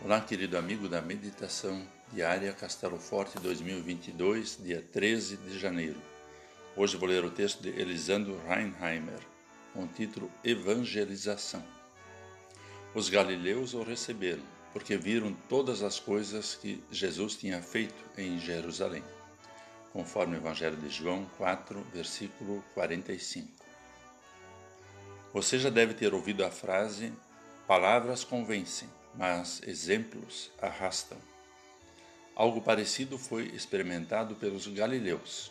Olá, querido amigo da Meditação Diária Castelo Forte 2022, dia 13 de janeiro. Hoje vou ler o texto de Elisandro Reinheimer, com o título Evangelização. Os galileus o receberam, porque viram todas as coisas que Jesus tinha feito em Jerusalém, conforme o Evangelho de João 4, versículo 45. Você já deve ter ouvido a frase: Palavras convencem mas exemplos arrastam. Algo parecido foi experimentado pelos galileus.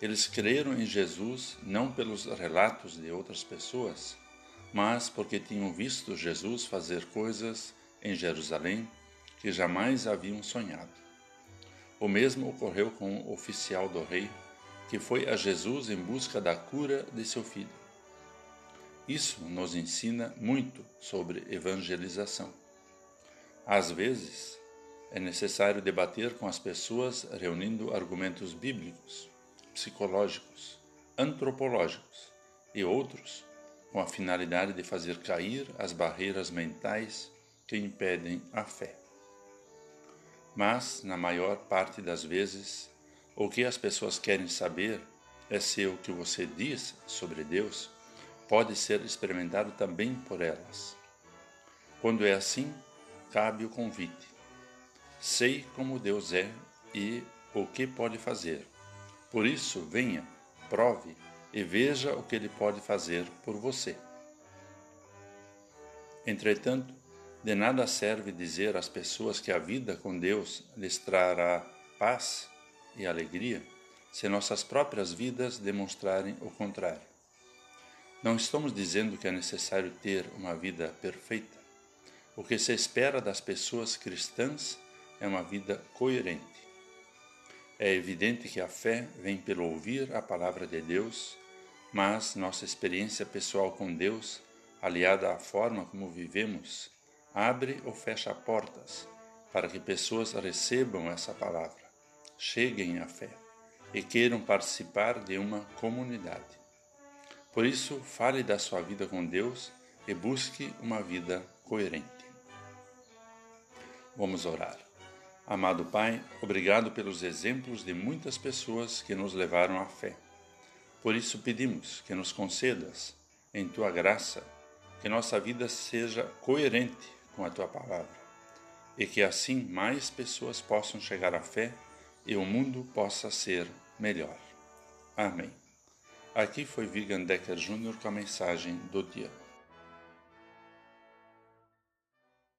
Eles creram em Jesus não pelos relatos de outras pessoas, mas porque tinham visto Jesus fazer coisas em Jerusalém que jamais haviam sonhado. O mesmo ocorreu com o oficial do rei, que foi a Jesus em busca da cura de seu filho. Isso nos ensina muito sobre evangelização. Às vezes, é necessário debater com as pessoas reunindo argumentos bíblicos, psicológicos, antropológicos e outros com a finalidade de fazer cair as barreiras mentais que impedem a fé. Mas, na maior parte das vezes, o que as pessoas querem saber é se o que você diz sobre Deus pode ser experimentado também por elas. Quando é assim, cabe o convite. Sei como Deus é e o que pode fazer. Por isso, venha, prove e veja o que Ele pode fazer por você. Entretanto, de nada serve dizer às pessoas que a vida com Deus lhes trará paz e alegria se nossas próprias vidas demonstrarem o contrário. Não estamos dizendo que é necessário ter uma vida perfeita. O que se espera das pessoas cristãs é uma vida coerente. É evidente que a fé vem pelo ouvir a palavra de Deus, mas nossa experiência pessoal com Deus, aliada à forma como vivemos, abre ou fecha portas para que pessoas recebam essa palavra, cheguem à fé e queiram participar de uma comunidade. Por isso, fale da sua vida com Deus e busque uma vida coerente. Vamos orar. Amado Pai, obrigado pelos exemplos de muitas pessoas que nos levaram à fé. Por isso pedimos que nos concedas, em tua graça, que nossa vida seja coerente com a tua palavra e que assim mais pessoas possam chegar à fé e o mundo possa ser melhor. Amém. Aqui foi Vigan Decker Jr. com a mensagem do dia.